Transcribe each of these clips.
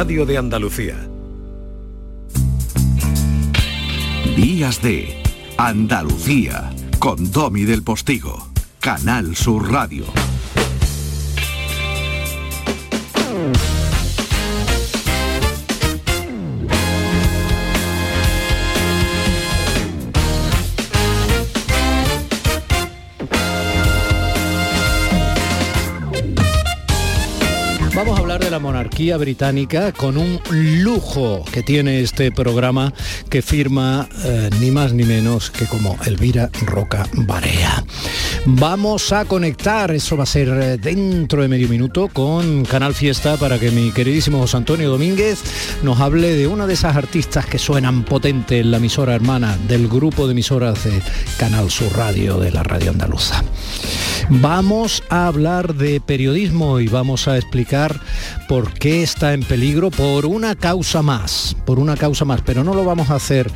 Radio de Andalucía. Días de Andalucía con Domi del Postigo, Canal Sur Radio. Monarquía británica con un lujo que tiene este programa que firma eh, ni más ni menos que como Elvira Roca Barea. Vamos a conectar, eso va a ser eh, dentro de medio minuto, con Canal Fiesta para que mi queridísimo José Antonio Domínguez nos hable de una de esas artistas que suenan potente en la emisora hermana del grupo de emisoras de Canal Sur Radio de la Radio Andaluza. Vamos a hablar de periodismo y vamos a explicar por qué está en peligro por una causa más, por una causa más, pero no lo vamos a hacer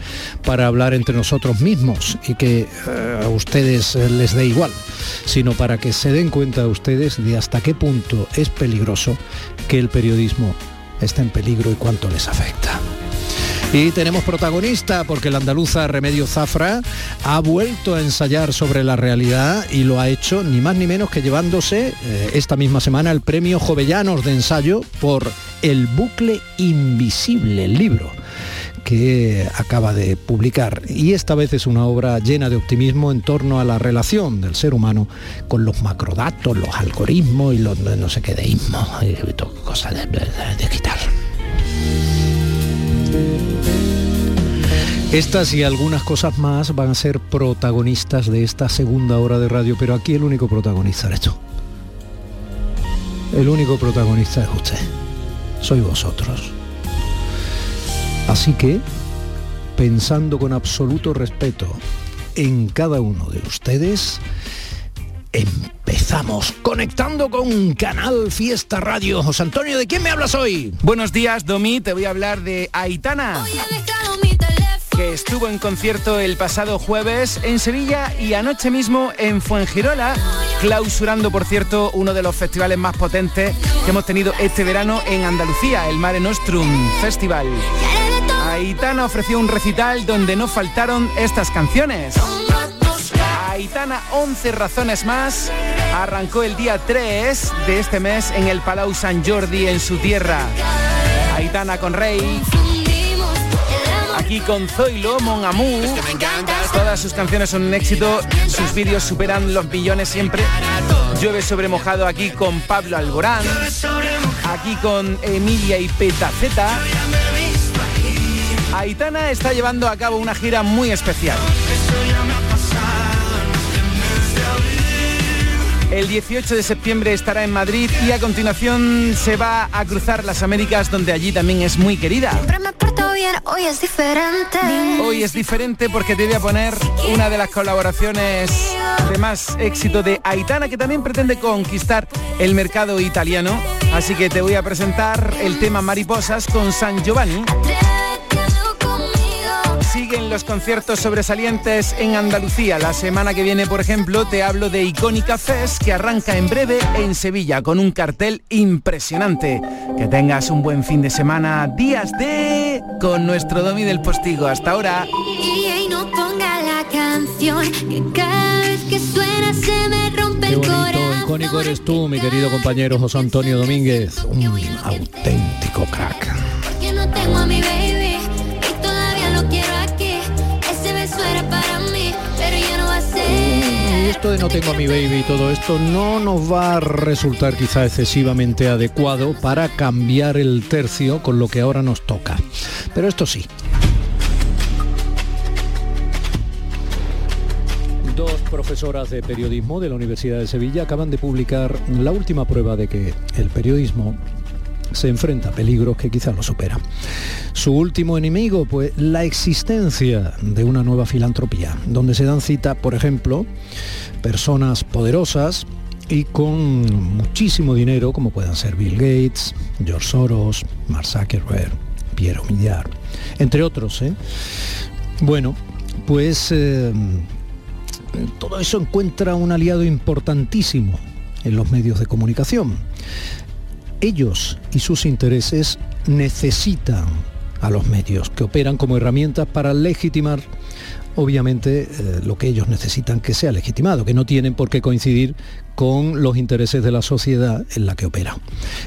para hablar entre nosotros mismos y que eh, a ustedes eh, les dé igual, sino para que se den cuenta ustedes de hasta qué punto es peligroso que el periodismo está en peligro y cuánto les afecta. Y tenemos protagonista porque la andaluza Remedio Zafra ha vuelto a ensayar sobre la realidad y lo ha hecho ni más ni menos que llevándose eh, esta misma semana el premio Jovellanos de ensayo por El bucle invisible, el libro que acaba de publicar. Y esta vez es una obra llena de optimismo en torno a la relación del ser humano con los macrodatos, los algoritmos y los no sé qué deísmos, cosas de, de, de quitar. Estas y algunas cosas más van a ser protagonistas de esta segunda hora de radio, pero aquí el único protagonista eres tú. El único protagonista es usted. Soy vosotros. Así que, pensando con absoluto respeto en cada uno de ustedes, empezamos conectando con Canal Fiesta Radio. José Antonio, ¿de quién me hablas hoy? Buenos días, Domi. Te voy a hablar de Aitana estuvo en concierto el pasado jueves en Sevilla y anoche mismo en Fuengirola, clausurando, por cierto, uno de los festivales más potentes que hemos tenido este verano en Andalucía, el Mare Nostrum Festival. Aitana ofreció un recital donde no faltaron estas canciones. Aitana 11 razones más arrancó el día 3 de este mes en el Palau San Jordi en su tierra. Aitana con Rey, aquí con Zoilo, Mon Amour. Todas sus canciones son un éxito, sus vídeos superan los millones siempre. Llueve sobre mojado aquí con Pablo Alborán, aquí con Emilia y Petaceta. Aitana está llevando a cabo una gira muy especial. El 18 de septiembre estará en Madrid y a continuación se va a cruzar las Américas donde allí también es muy querida. Hoy es diferente. Hoy es diferente porque te voy a poner una de las colaboraciones de más éxito de Aitana que también pretende conquistar el mercado italiano. Así que te voy a presentar el tema Mariposas con San Giovanni. Siguen los conciertos sobresalientes en Andalucía. La semana que viene, por ejemplo, te hablo de Icónica Fest que arranca en breve en Sevilla con un cartel impresionante. Que tengas un buen fin de semana, días de con nuestro Domi del Postigo. Hasta ahora. Y no ponga la canción que cada vez que suena se me rompe Qué el bonito, corazón. icónico eres tú, mi querido compañero José Antonio Domínguez. Un auténtico crack. Esto de no tengo a mi baby y todo esto no nos va a resultar quizá excesivamente adecuado para cambiar el tercio con lo que ahora nos toca. Pero esto sí. Dos profesoras de periodismo de la Universidad de Sevilla acaban de publicar la última prueba de que el periodismo se enfrenta a peligros que quizá lo superan. Su último enemigo, pues la existencia de una nueva filantropía, donde se dan cita, por ejemplo, personas poderosas y con muchísimo dinero, como puedan ser Bill Gates, George Soros, Mark Zuckerberg, Piero Millar, entre otros. ¿eh? Bueno, pues eh, todo eso encuentra un aliado importantísimo en los medios de comunicación. Ellos y sus intereses necesitan a los medios, que operan como herramientas para legitimar obviamente eh, lo que ellos necesitan que sea legitimado, que no tienen por qué coincidir con los intereses de la sociedad en la que operan.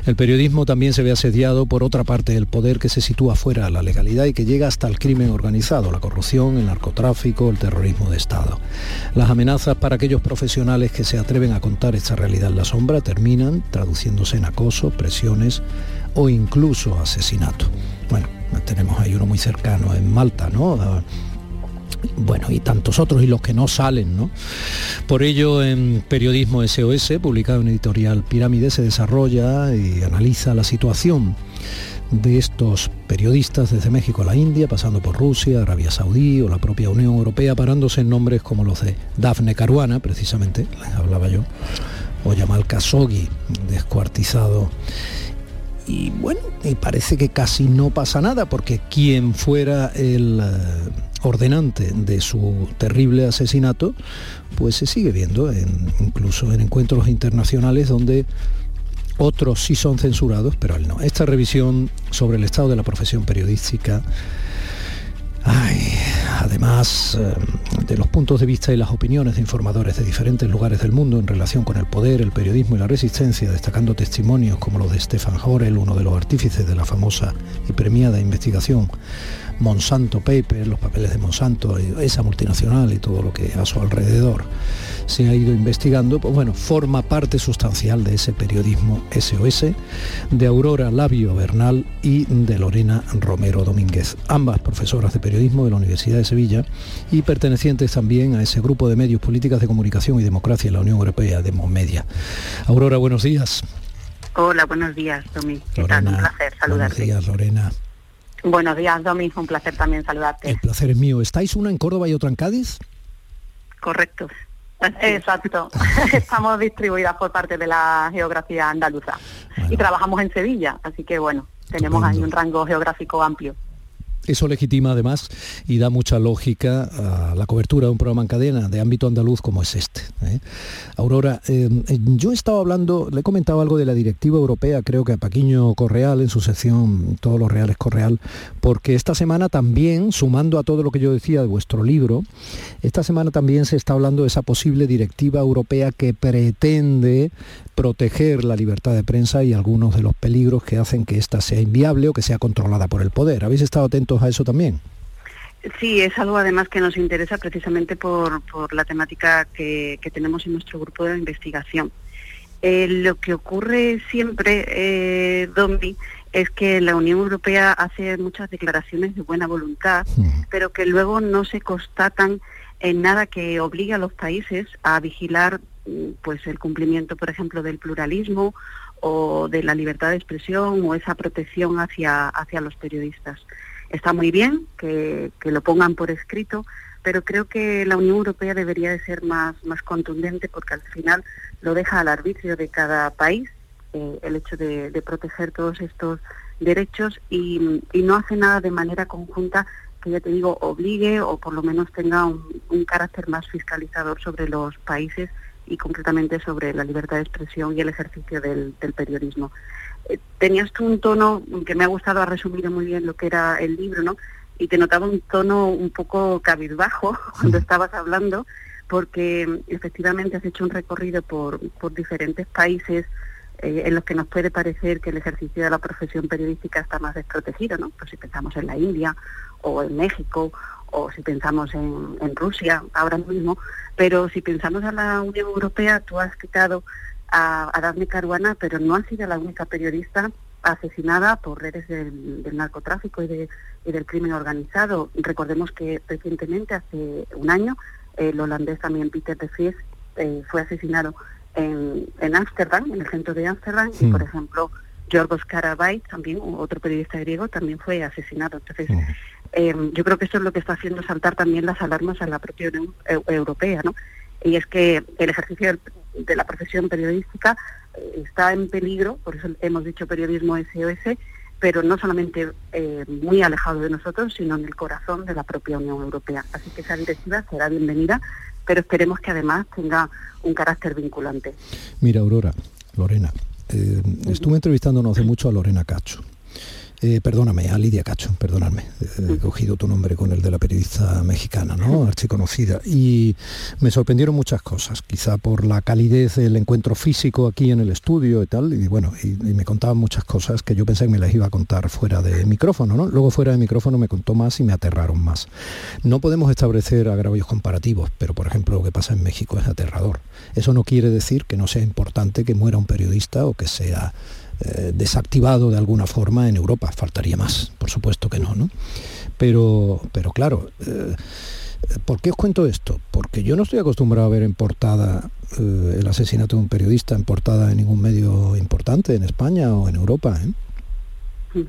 El periodismo también se ve asediado por otra parte del poder que se sitúa fuera de la legalidad y que llega hasta el crimen organizado, la corrupción, el narcotráfico, el terrorismo de Estado. Las amenazas para aquellos profesionales que se atreven a contar esta realidad en la sombra terminan traduciéndose en acoso, presiones o incluso asesinato. Bueno, tenemos ahí uno muy cercano en Malta, ¿no? Bueno, y tantos otros y los que no salen, ¿no? Por ello, en Periodismo SOS, publicado en editorial Pirámide, se desarrolla y analiza la situación de estos periodistas desde México a la India, pasando por Rusia, Arabia Saudí o la propia Unión Europea, parándose en nombres como los de Dafne Caruana, precisamente, les hablaba yo, o Yamal Khashoggi, descuartizado y bueno, y parece que casi no pasa nada porque quien fuera el eh, ordenante de su terrible asesinato, pues se sigue viendo incluso en encuentros internacionales donde otros sí son censurados, pero él no. Esta revisión sobre el estado de la profesión periodística además eh, de los puntos de vista y las opiniones de informadores de diferentes lugares del mundo en relación con el poder, el periodismo y la resistencia, destacando testimonios como los de Stefan Horel, uno de los artífices de la famosa y premiada investigación Monsanto Paper, los papeles de Monsanto, esa multinacional y todo lo que a su alrededor se ha ido investigando, pues bueno, forma parte sustancial de ese periodismo SOS de Aurora Labio Bernal y de Lorena Romero Domínguez, ambas profesoras de periodismo de la Universidad de Sevilla y pertenecientes también a ese grupo de medios políticas de comunicación y democracia en la Unión Europea, de Media. Aurora, buenos días. Hola, buenos días, Domi. Un placer saludarte. Buenos días, Lorena. Buenos días, Domi. Un placer también saludarte. El placer es mío. ¿Estáis una en Córdoba y otra en Cádiz? Correcto. Exacto. Estamos distribuidas por parte de la geografía andaluza. Y trabajamos en Sevilla, así que bueno, tenemos ahí un rango geográfico amplio. Eso legitima además y da mucha lógica a la cobertura de un programa en cadena de ámbito andaluz como es este. ¿eh? Aurora, eh, yo he estado hablando, le he comentado algo de la directiva europea, creo que a Paquiño Correal en su sección Todos los Reales Correal, porque esta semana también, sumando a todo lo que yo decía de vuestro libro, esta semana también se está hablando de esa posible directiva europea que pretende proteger la libertad de prensa y algunos de los peligros que hacen que ésta sea inviable o que sea controlada por el poder. ¿Habéis estado atentos a eso también? Sí, es algo además que nos interesa precisamente por, la temática que, tenemos en nuestro grupo de investigación. Eh, lo que ocurre siempre, eh, Dombi, es que la Unión Europea hace muchas declaraciones de buena voluntad, pero que luego no se constatan en nada que obligue a los países a vigilar pues el cumplimiento, por ejemplo, del pluralismo o de la libertad de expresión o esa protección hacia, hacia los periodistas. Está muy bien que, lo pongan por escrito, pero creo que la Unión Europea debería de ser más, más contundente porque al final lo deja al arbitrio de cada país eh, el hecho de, proteger todos estos derechos y, no hace nada de manera conjunta que ya te digo obligue o por lo menos tenga un carácter más fiscalizador sobre los países y concretamente sobre la libertad de expresión y el ejercicio del, periodismo. Tenías tú un tono que me ha gustado, ha resumido muy bien lo que era el libro, ¿no? Y te notaba un tono un poco cabizbajo cuando estabas hablando, porque efectivamente has hecho un recorrido por, por diferentes países eh, en los que nos puede parecer que el ejercicio de la profesión periodística está más desprotegido, ¿no? Pues si pensamos en la India o en México o si pensamos en, Rusia ahora mismo, pero si pensamos en la Unión Europea, tú has quitado a, a Daphne Caruana, pero no ha sido la única periodista asesinada por redes del, narcotráfico y, de, del crimen organizado. Recordemos que recientemente, hace un año, el holandés también Peter de Vries eh, fue asesinado en Ámsterdam, en, el centro de Ámsterdam, y por ejemplo, Yorgos Karabay, también otro periodista griego, también fue asesinado. Entonces, Em, yo creo que eso es lo que está haciendo saltar también las alarmas a la propia Unión Europea, ¿no? Y es que el ejercicio de la profesión periodística eh, está en peligro, por eso hemos dicho periodismo SOS, pero no solamente eh, muy alejado de nosotros, sino en el corazón de la propia Unión Europea. Así que esa directiva será bienvenida, pero esperemos que además tenga un carácter vinculante. Mira, Aurora, Lorena, Eh, estuve entrevistando no hace mucho a Lorena Cacho. Eh, perdóname, a Lidia Cacho, perdóname, he cogido tu nombre con el de la periodista mexicana, ¿no? Archiconocida. Y me sorprendieron muchas cosas, quizá por la calidez del encuentro físico aquí en el estudio y tal, y bueno, y, me contaban muchas cosas que yo pensé que me las iba a contar fuera de micrófono, ¿no? Luego fuera de micrófono me contó más y me aterraron más. No podemos establecer agravios comparativos, pero por ejemplo lo que pasa en México es aterrador. Eso no quiere decir que no sea importante que muera un periodista o que sea eh, desactivado de alguna forma en Europa. Faltaría más, por supuesto que no, ¿no? Pero, pero claro, eh, ¿por qué os cuento esto? Porque yo no estoy acostumbrado a ver en portada eh, el asesinato de un periodista en portada en ningún medio importante en España o en Europa.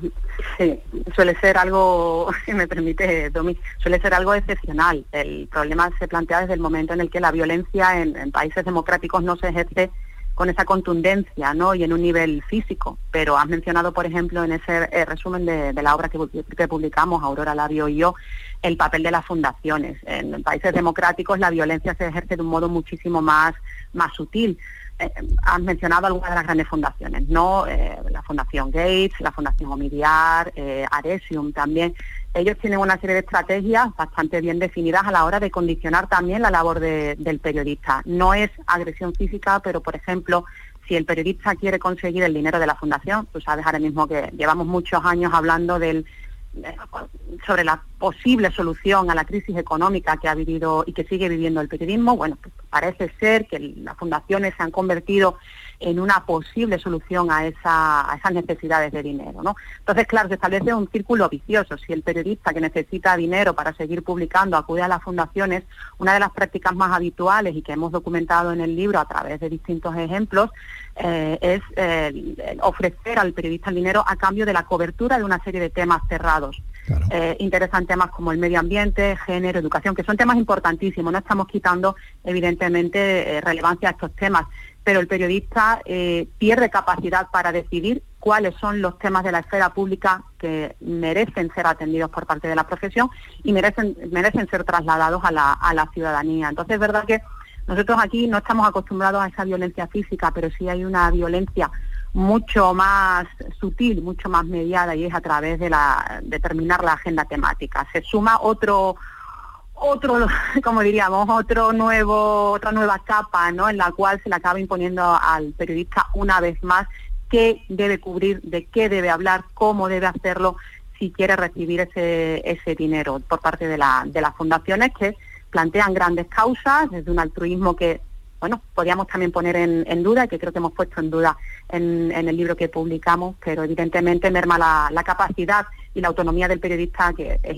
Sí, suele ser algo, si me permite, Domi, suele ser algo excepcional. El problema se plantea desde el momento en el que la violencia en países democráticos no se ejerce con esa contundencia ¿no? y en un nivel físico. Pero has mencionado, por ejemplo, en ese eh, resumen de, la obra que, publicamos, Aurora Labio y yo, el papel de las fundaciones. En países democráticos la violencia se ejerce de un modo muchísimo más, más sutil. Eh, has mencionado algunas de las grandes fundaciones, ¿no? Eh, la Fundación Gates, la Fundación Omidiar, Aresium también ellos tienen una serie de estrategias bastante bien definidas a la hora de condicionar también la labor del periodista. No es agresión física, pero por ejemplo, si el periodista quiere conseguir el dinero de la fundación, tú sabes ahora mismo que llevamos muchos años hablando del sobre la posible solución a la crisis económica que ha vivido y que sigue viviendo el periodismo, bueno, pues parece ser que las fundaciones se han convertido en una posible solución a, esa, a esas necesidades de dinero. ¿no? Entonces, claro, se establece un círculo vicioso. Si el periodista que necesita dinero para seguir publicando acude a las fundaciones, una de las prácticas más habituales y que hemos documentado en el libro a través de distintos ejemplos eh, es eh, ofrecer al periodista el dinero a cambio de la cobertura de una serie de temas cerrados. Eh, interesan temas como el medio ambiente, género, educación, que son temas importantísimos. No estamos quitando, evidentemente, relevancia a estos temas, pero el periodista eh, pierde capacidad para decidir cuáles son los temas de la esfera pública que merecen ser atendidos por parte de la profesión y merecen, merecen ser trasladados a la, a la ciudadanía. Entonces es verdad que nosotros aquí no estamos acostumbrados a esa violencia física, pero sí hay una violencia mucho más sutil, mucho más mediada y es a través de la determinar la agenda temática. Se suma otro otro, como diríamos, otro nuevo, otra nueva capa, ¿no? En la cual se le acaba imponiendo al periodista una vez más qué debe cubrir, de qué debe hablar, cómo debe hacerlo si quiere recibir ese, ese dinero por parte de, la, de las fundaciones que plantean grandes causas desde un altruismo que bueno, podríamos también poner en, duda, y que creo que hemos puesto en duda en, el libro que publicamos, pero evidentemente merma la, capacidad y la autonomía del periodista, que es,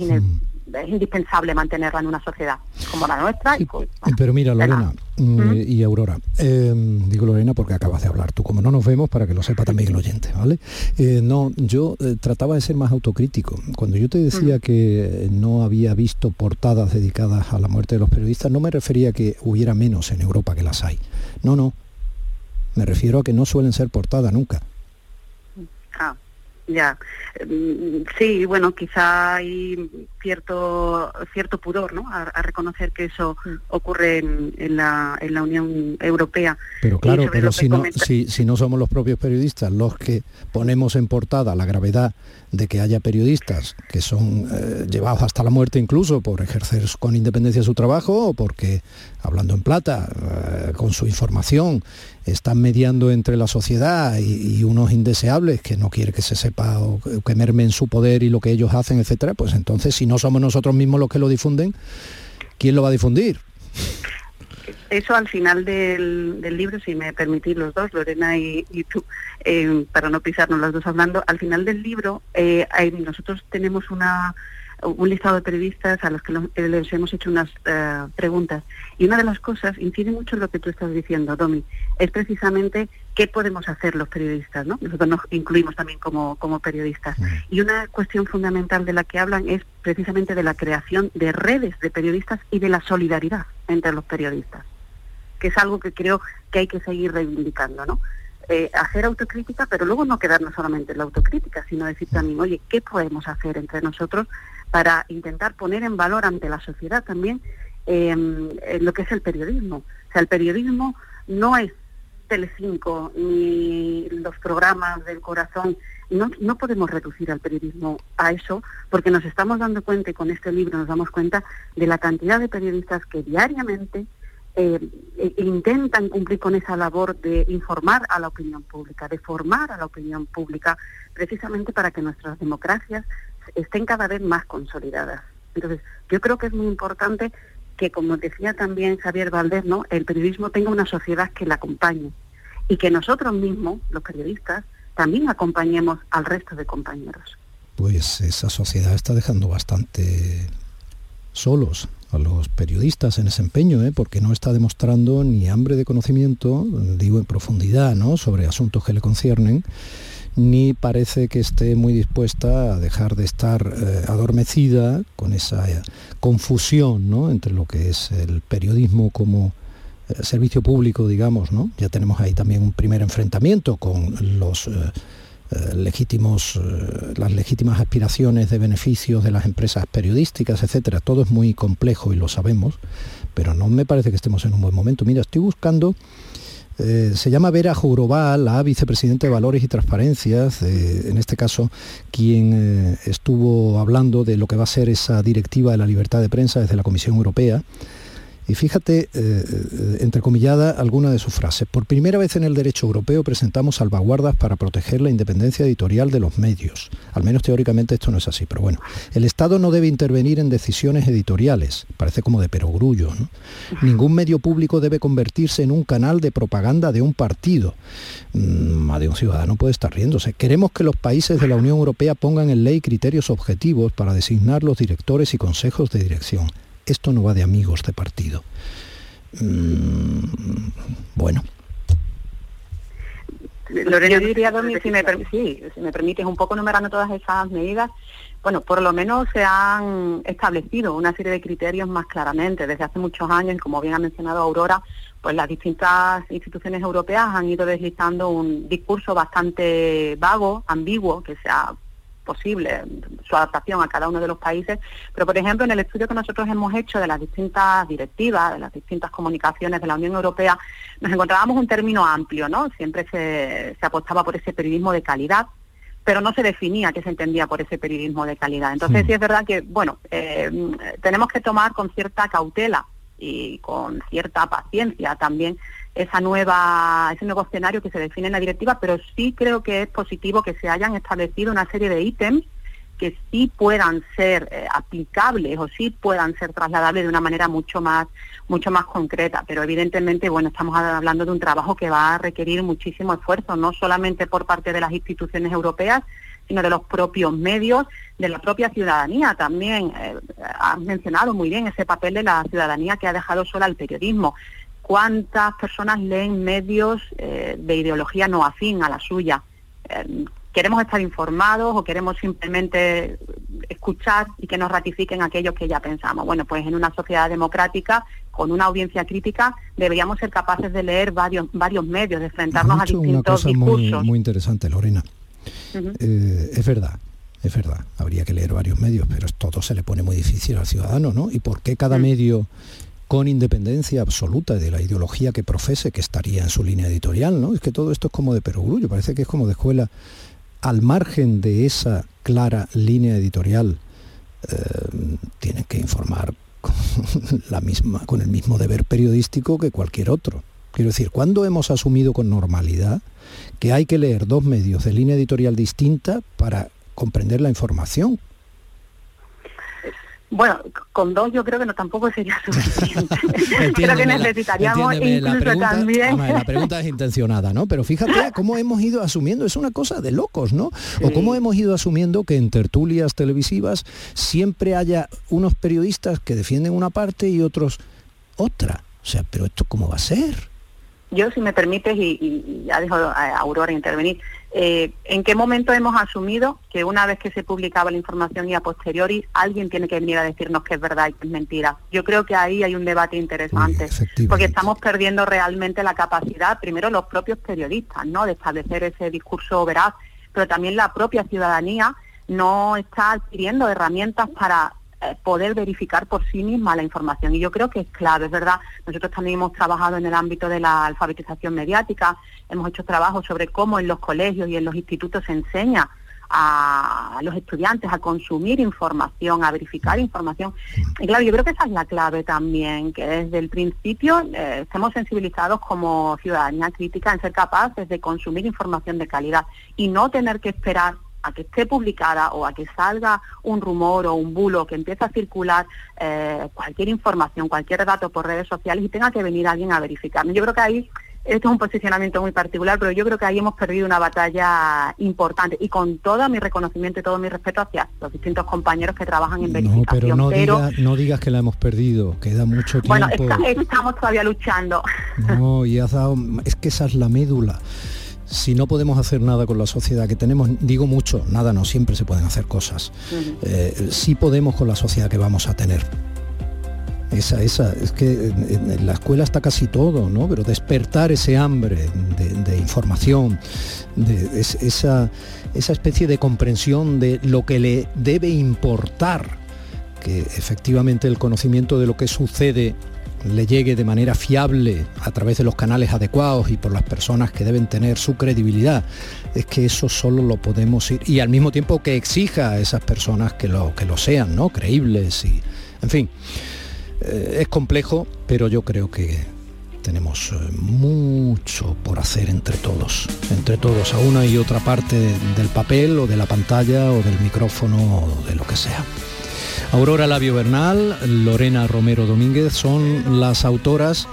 es indispensable mantenerla en una sociedad como la nuestra. pero mira, Lorena mm, y Aurora, eh, digo Lorena porque acabas de hablar tú, como no nos vemos, para que lo sepa también el oyente, ¿vale? Eh, no, yo eh, trataba de ser más autocrítico. Cuando yo te decía que no había visto portadas dedicadas a la muerte de los periodistas, no me refería a que hubiera menos en Europa que las hay. No, no. Me refiero a que no suelen ser portadas nunca. Ya, mm, sí, bueno, quizá hay cierto cierto pudor, ¿no? A, reconocer que eso mm. ocurre en, la, en la Unión Europea. Pero claro, pero si no, si, si no somos los propios periodistas los que ponemos en portada la gravedad de que haya periodistas que son eh, llevados hasta la muerte incluso por ejercer con independencia su trabajo o porque, hablando en plata, eh, con su información, están mediando entre la sociedad y, unos indeseables que no quiere que se sepa o que mermen su poder y lo que ellos hacen, etcétera, pues entonces si no somos nosotros mismos los que lo difunden, ¿quién lo va a difundir? Eso al final del, libro, si me permitís los dos, Lorena y, tú, eh, para no pisarnos los dos hablando, al final del libro eh, nosotros tenemos una un listado de periodistas a los que eh, les hemos hecho unas preguntas. Y una de las cosas, incide mucho en lo que tú estás diciendo, Domi, es precisamente qué podemos hacer los periodistas, ¿no? Nosotros nos incluimos también como, como periodistas. Y una cuestión fundamental de la que hablan es precisamente de la creación de redes de periodistas y de la solidaridad entre los periodistas que es algo que creo que hay que seguir reivindicando, ¿no? Eh, hacer autocrítica, pero luego no quedarnos solamente en la autocrítica, sino decir también, oye, ¿qué podemos hacer entre nosotros para intentar poner en valor ante la sociedad también em, lo que es el periodismo? O sea, el periodismo no es Telecinco ni los programas del corazón, no, no podemos reducir al periodismo a eso, porque nos estamos dando cuenta, y con este libro nos damos cuenta, de la cantidad de periodistas que diariamente eh, e- intentan cumplir con esa labor de informar a la opinión pública, de formar a la opinión pública, precisamente para que nuestras democracias estén cada vez más consolidadas. Entonces, yo creo que es muy importante que, como decía también Javier Valdés, ¿no? el periodismo tenga una sociedad que la acompañe y que nosotros mismos, los periodistas, también acompañemos al resto de compañeros. Pues esa sociedad está dejando bastante solos a los periodistas en ese empeño, ¿eh? porque no está demostrando ni hambre de conocimiento, digo en profundidad, ¿no? sobre asuntos que le conciernen, ni parece que esté muy dispuesta a dejar de estar eh, adormecida con esa eh, confusión ¿no? entre lo que es el periodismo como eh, servicio público, digamos, ¿no? Ya tenemos ahí también un primer enfrentamiento con los legítimos, eh, las legítimas aspiraciones de beneficios de las empresas periodísticas, etcétera. Todo es muy complejo y lo sabemos, pero no me parece que estemos en un buen momento. Mira, estoy buscando eh, se llama Vera Jourová, la vicepresidenta de Valores y Transparencias, eh, en este caso, quien eh, estuvo hablando de lo que va a ser esa directiva de la libertad de prensa desde la Comisión Europea. Y fíjate, eh, eh, entrecomillada, alguna de sus frases. Por primera vez en el derecho europeo presentamos salvaguardas para proteger la independencia editorial de los medios. Al menos teóricamente esto no es así, pero bueno. El Estado no debe intervenir en decisiones editoriales. Parece como de perogrullo, ¿no? Ningún medio público debe convertirse en un canal de propaganda de un partido. Mm, más de un ciudadano puede estar riéndose. Queremos que los países de la Unión Europea pongan en ley criterios objetivos para designar los directores y consejos de dirección esto no va de amigos de partido. Mm, bueno. Lorena, yo diría, Domi, si me, per- sí, si me permites, un poco numerando todas esas medidas, bueno, por lo menos se han establecido una serie de criterios más claramente. Desde hace muchos años, y como bien ha mencionado Aurora, pues las distintas instituciones europeas han ido deslizando un discurso bastante vago, ambiguo, que sea posible su adaptación a cada uno de los países, pero por ejemplo en el estudio que nosotros hemos hecho de las distintas directivas, de las distintas comunicaciones de la Unión Europea, nos encontrábamos un término amplio, ¿no? Siempre se, se apostaba por ese periodismo de calidad, pero no se definía qué se entendía por ese periodismo de calidad. Entonces sí es verdad que, bueno, eh, tenemos que tomar con cierta cautela y con cierta paciencia también esa nueva, ese nuevo escenario que se define en la directiva, pero sí creo que es positivo que se hayan establecido una serie de ítems que sí puedan ser eh, aplicables o sí puedan ser trasladables de una manera mucho más mucho más concreta. Pero evidentemente bueno estamos hablando de un trabajo que va a requerir muchísimo esfuerzo no solamente por parte de las instituciones europeas sino de los propios medios de la propia ciudadanía también. Eh, has mencionado muy bien ese papel de la ciudadanía que ha dejado sola el periodismo cuántas personas leen medios eh, de ideología no afín a la suya Eh, queremos estar informados o queremos simplemente escuchar y que nos ratifiquen aquellos que ya pensamos. Bueno, pues en una sociedad democrática, con una audiencia crítica, deberíamos ser capaces de leer varios, varios medios, de enfrentarnos a dicho una distintos cosa discursos. muy interesante, Lorena. Eh, es verdad, es verdad, habría que leer varios medios, pero todo se le pone muy difícil al ciudadano, ¿no? ¿Y por qué cada Mm. medio con independencia absoluta de la ideología que profese, que estaría en su línea editorial, ¿no? Es que todo esto es como de perogrullo, parece que es como de escuela. Al margen de esa clara línea editorial, eh, tienen que informar la misma, con el mismo deber periodístico que cualquier otro. Quiero decir, ¿cuándo hemos asumido con normalidad que hay que leer dos medios de línea editorial distinta para comprender la información? Bueno, con dos yo creo que no tampoco sería suficiente. creo que necesitaríamos entiéndeme, la incluso pregunta, también... la pregunta es intencionada, ¿no? Pero fíjate cómo hemos ido asumiendo, es una cosa de locos, ¿no? O cómo hemos ido asumiendo que en tertulias televisivas siempre haya unos periodistas que defienden una parte y otros otra. O sea, pero esto cómo va a ser? Yo, si me permites, y, y- y ya dejo a Aurora intervenir, eh, ¿en qué momento hemos asumido que una vez que se publicaba la información y a posteriori alguien tiene que venir a decirnos que es verdad y que es mentira? Yo creo que ahí hay un debate interesante, porque estamos perdiendo realmente la capacidad, primero los propios periodistas, ¿no?, de establecer ese discurso veraz, pero también la propia ciudadanía no está adquiriendo herramientas para poder verificar por sí misma la información. Y yo creo que es clave, es verdad. Nosotros también hemos trabajado en el ámbito de la alfabetización mediática, hemos hecho trabajo sobre cómo en los colegios y en los institutos se enseña a los estudiantes a consumir información, a verificar información. Y claro, yo creo que esa es la clave también, que desde el principio eh, estemos sensibilizados como ciudadanía crítica en ser capaces de consumir información de calidad y no tener que esperar a que esté publicada o a que salga un rumor o un bulo que empiece a circular eh, cualquier información, cualquier dato por redes sociales y tenga que venir alguien a verificar. Yo creo que ahí esto es un posicionamiento muy particular, pero yo creo que ahí hemos perdido una batalla importante y con todo mi reconocimiento y todo mi respeto hacia los distintos compañeros que trabajan en verificación. No, pero no, no digas que la hemos perdido, queda mucho tiempo. Bueno, estamos todavía luchando. No, y has dado, es que esa es la médula si no podemos hacer nada con la sociedad que tenemos, digo mucho, nada no, siempre se pueden hacer cosas. Eh, sí podemos con la sociedad que vamos a tener. Esa, esa, es que en, la escuela está casi todo, ¿no? Pero despertar ese hambre de, información, de esa, esa especie de comprensión de lo que le debe importar, que efectivamente el conocimiento de lo que sucede le llegue de manera fiable a través de los canales adecuados y por las personas que deben tener su credibilidad, es que eso solo lo podemos ir y al mismo tiempo que exija a esas personas que lo, que lo sean, ¿no? Creíbles y. En fin. Eh, es complejo, pero yo creo que tenemos eh, mucho por hacer entre todos, entre todos, a una y otra parte del papel o de la pantalla o del micrófono o de lo que sea. Aurora Labio Bernal, Lorena Romero Domínguez son las autoras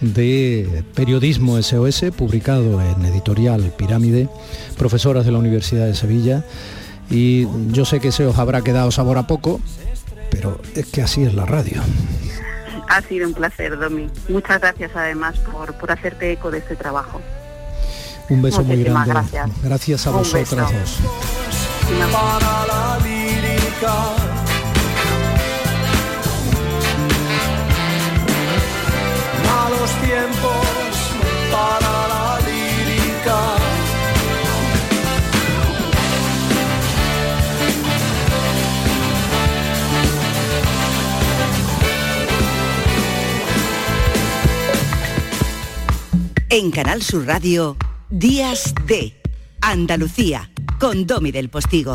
de Periodismo SOS, publicado en editorial Pirámide, profesoras de la Universidad de Sevilla. Y yo sé que se os habrá quedado sabor a poco, pero es que así es la radio. Ha sido un placer, Domi. Muchas gracias además por, por hacerte eco de este trabajo. Un beso muy grande. Gracias. Gracias a vosotras dos. Tiempos para la lírica. En Canal Sur Radio, Días de Andalucía, con Domi del Postigo.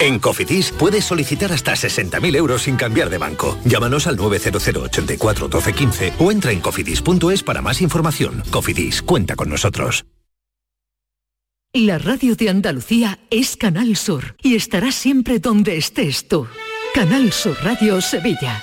En Cofidis puedes solicitar hasta 60.000 euros sin cambiar de banco. Llámanos al 900 84 12 15 o entra en cofidis.es para más información. Cofidis, cuenta con nosotros. La radio de Andalucía es Canal Sur y estará siempre donde estés tú. Canal Sur Radio Sevilla.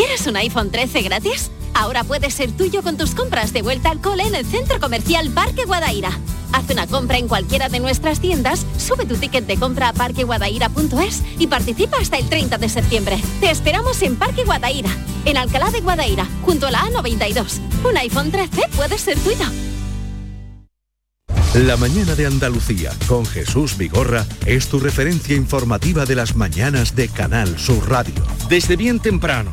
¿Quieres un iPhone 13 gratis? Ahora puede ser tuyo con tus compras de vuelta al cole en el Centro Comercial Parque Guadaira. Haz una compra en cualquiera de nuestras tiendas, sube tu ticket de compra a parqueguadaira.es y participa hasta el 30 de septiembre. Te esperamos en Parque Guadaira, en Alcalá de Guadaira, junto a la A92. Un iPhone 13 puede ser tuyo. La mañana de Andalucía con Jesús Vigorra es tu referencia informativa de las mañanas de Canal Sur Radio. Desde bien temprano,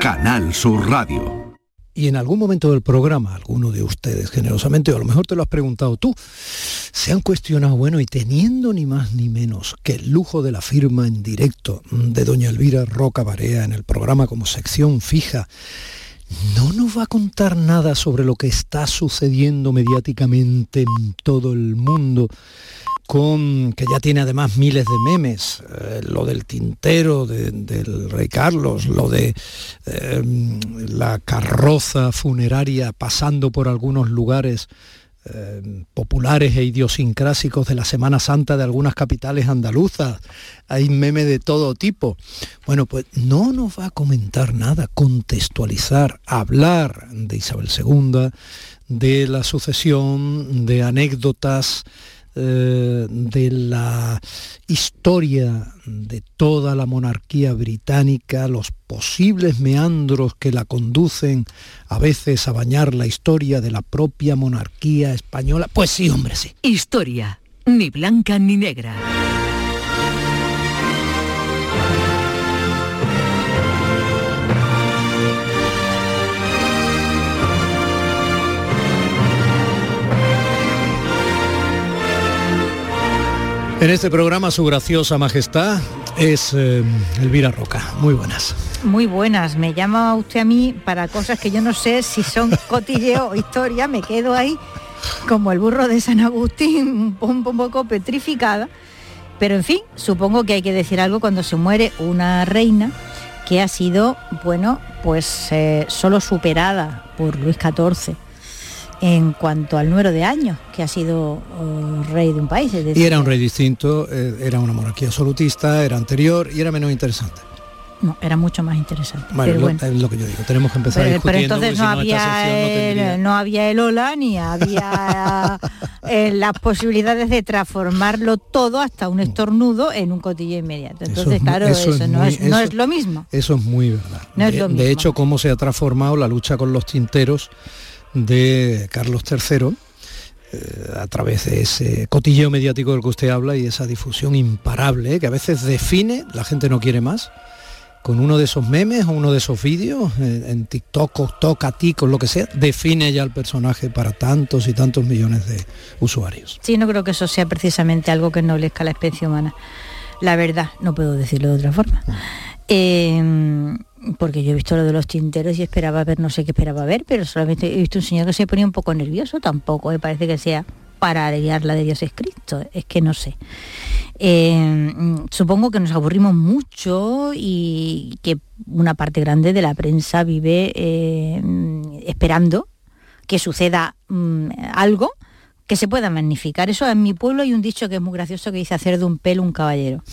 Canal Sur Radio. Y en algún momento del programa, alguno de ustedes generosamente, o a lo mejor te lo has preguntado tú, se han cuestionado, bueno, y teniendo ni más ni menos que el lujo de la firma en directo de doña Elvira Roca Barea en el programa como sección fija, no nos va a contar nada sobre lo que está sucediendo mediáticamente en todo el mundo, con que ya tiene además miles de memes, eh, lo del tintero de- del rey Carlos, lo de eh, la carroza funeraria pasando por algunos lugares eh, populares e idiosincrásicos de la Semana Santa de algunas capitales andaluzas. Hay meme de todo tipo. Bueno, pues no nos va a comentar nada, contextualizar, hablar de Isabel II, de la sucesión, de anécdotas, eh, de la historia de toda la monarquía británica, los posibles meandros que la conducen a veces a bañar la historia de la propia monarquía española. Pues sí, hombre, sí. Historia, ni blanca ni negra. En este programa su graciosa majestad es eh, Elvira Roca. Muy buenas. Muy buenas, me llama usted a mí para cosas que yo no sé si son cotilleo o historia, me quedo ahí como el burro de San Agustín, un, po- un poco petrificada, pero en fin, supongo que hay que decir algo cuando se muere una reina que ha sido, bueno, pues eh, solo superada por Luis XIV en cuanto al número de años que ha sido eh, rey de un país. es Y era un rey distinto, eh, era una monarquía absolutista, era anterior y era menos interesante. No, era mucho más interesante. Bueno, pero lo- bueno. es lo que yo digo, tenemos que empezar Pero, pero discutiendo. entonces porque no si había, no el, no había el Ola ni había eh, las posibilidades de transformarlo todo hasta un estornudo en un cotillo inmediato. Eso Entonces, es mu- claro, eso eso, es no, muy- es, no eso- es lo mismo. Eso es muy verdad. No es de, de hecho, cómo se ha transformado la lucha con los tinteros de Carlos III eh, a través de ese cotilleo mediático del que usted habla y esa difusión imparable eh, que a veces define, la gente no quiere más, con uno de esos memes o uno de esos vídeos eh, en TikTok o Toca ti, con lo que sea, define ya el personaje para tantos y tantos millones de usuarios. Sí, no creo que eso sea precisamente algo que ennoblezca la especie humana. La verdad, no puedo decirlo de otra forma. Eh, porque yo he visto lo de los tinteros y esperaba ver, no sé qué esperaba ver, pero solamente he visto un señor que se ponía un poco nervioso, tampoco me parece que sea para aliar la de Dios es Cristo, es que no sé. Eh, supongo que nos aburrimos mucho y que una parte grande de la prensa vive eh, esperando que suceda mm, algo que se pueda magnificar. Eso en mi pueblo hay un dicho que es muy gracioso que dice hacer de un pelo un caballero.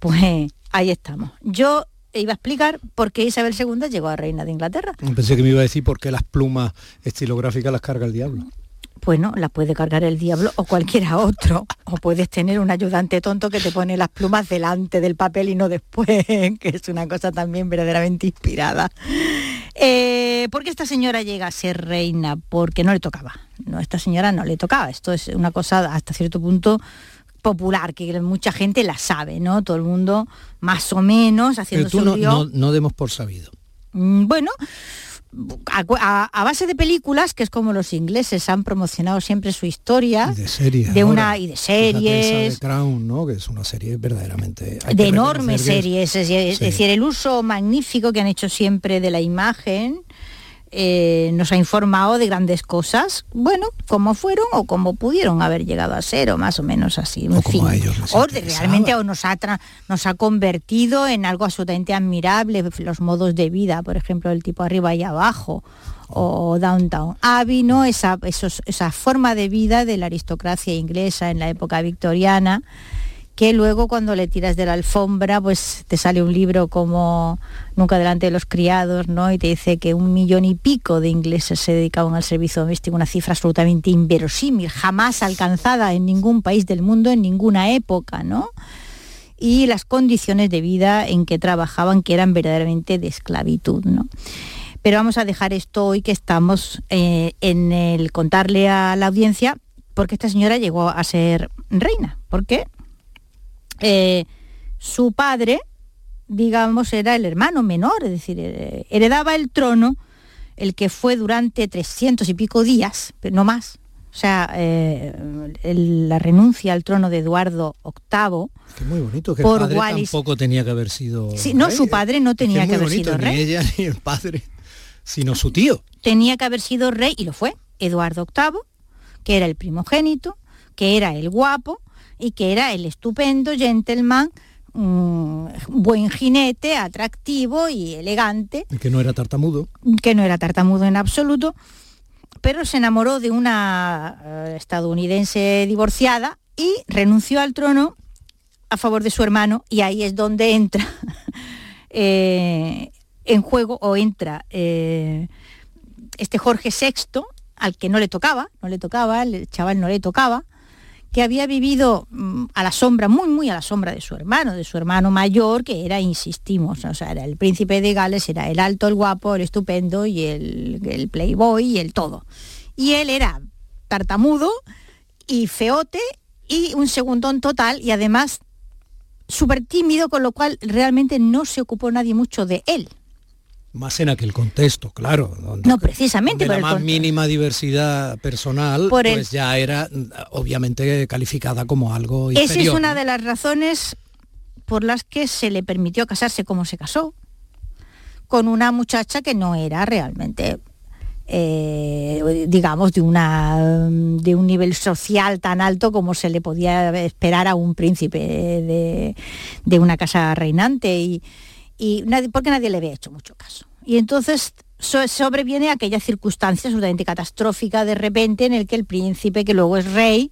Pues ahí estamos. Yo iba a explicar por qué Isabel II llegó a reina de Inglaterra. Pensé que me iba a decir por qué las plumas estilográficas las carga el diablo. Pues no, las puede cargar el diablo o cualquiera otro. O puedes tener un ayudante tonto que te pone las plumas delante del papel y no después, que es una cosa también verdaderamente inspirada. Eh, ¿Por qué esta señora llega a ser reina? Porque no le tocaba. No, esta señora no le tocaba. Esto es una cosa hasta cierto punto popular, que mucha gente la sabe, ¿no? Todo el mundo más o menos haciendo Pero tú su no, lío. no, no demos por sabido. Mm, Bueno, a, a- a base de películas, que es como los ingleses han promocionado siempre su historia, de series de ahora. una y de series, de Crown, ¿no? Que es una serie verdaderamente de enormes series, es, es Sí. decir, el uso magnífico que han hecho siempre de la imagen. Eh, nos ha informado de grandes cosas, bueno, como fueron o como pudieron haber llegado a ser, o más o menos así. En fin. o realmente o nos ha, tra- nos ha convertido en algo absolutamente admirable, los modos de vida, por ejemplo, el tipo arriba y abajo, o Downtown Abbey, ¿no? Esa, esos- esa forma de vida de la aristocracia inglesa en la época victoriana, que luego cuando le tiras de la alfombra, pues te sale un libro como Nunca delante de los criados, ¿no? Y te dice que un millón y pico de ingleses se dedicaban al servicio doméstico, una cifra absolutamente inverosímil, jamás alcanzada en ningún país del mundo, en ninguna época, ¿no? Y las condiciones de vida en que trabajaban, que eran verdaderamente de esclavitud, ¿no? Pero vamos a dejar esto hoy que estamos eh, en el contarle a la audiencia, porque esta señora llegó a ser reina. ¿Por qué? Eh, su padre, digamos, era el hermano menor, es decir, eh, heredaba el trono, el que fue durante 300 y pico días, pero no más. O sea, eh, el- la renuncia al trono de Eduardo VIII, Que muy bonito, que Por el padre Wallis. tampoco tenía que haber sido Sí, no, rey. su padre no Es tenía es que haber sido rey. Ni ella ni el padre, sino su tío. tenía que haber sido rey, y lo fue, Eduardo VIII, que era el primogénito, que era el guapo y que era el estupendo gentleman, mm, buen jinete, atractivo y elegante, y que no era tartamudo. que no era tartamudo en absoluto, pero se enamoró de una eh, estadounidense divorciada y renunció al trono a favor de su hermano y ahí es donde entra eh, en juego o entra eh, este Jorge VI al que no le tocaba, no le tocaba, el chaval no le tocaba, que había vivido mm, a la sombra, muy, muy a la sombra de su hermano, de su hermano mayor, que era, insistimos, o sea, era el príncipe de Gales, era el alto, el guapo, el estupendo y el, el playboy y el todo. Y él era tartamudo y feote y un segundón total y además súper tímido, con lo cual realmente no se ocupó nadie mucho de él. Más en aquel contexto, claro. Donde, No, precisamente donde por la más mínima diversidad personal, Por el- pues ya era obviamente calificada como algo Esa inferior. es una de las razones por las que se le permitió casarse como se casó, con una muchacha que no era realmente, eh, digamos, de, una, de un nivel social tan alto como se le podía esperar a un príncipe de, de una casa reinante, y, y nadie, porque nadie le había hecho mucho caso. Y entonces so- sobreviene aquella circunstancia absolutamente catastrófica de repente en el que el príncipe, que luego es rey,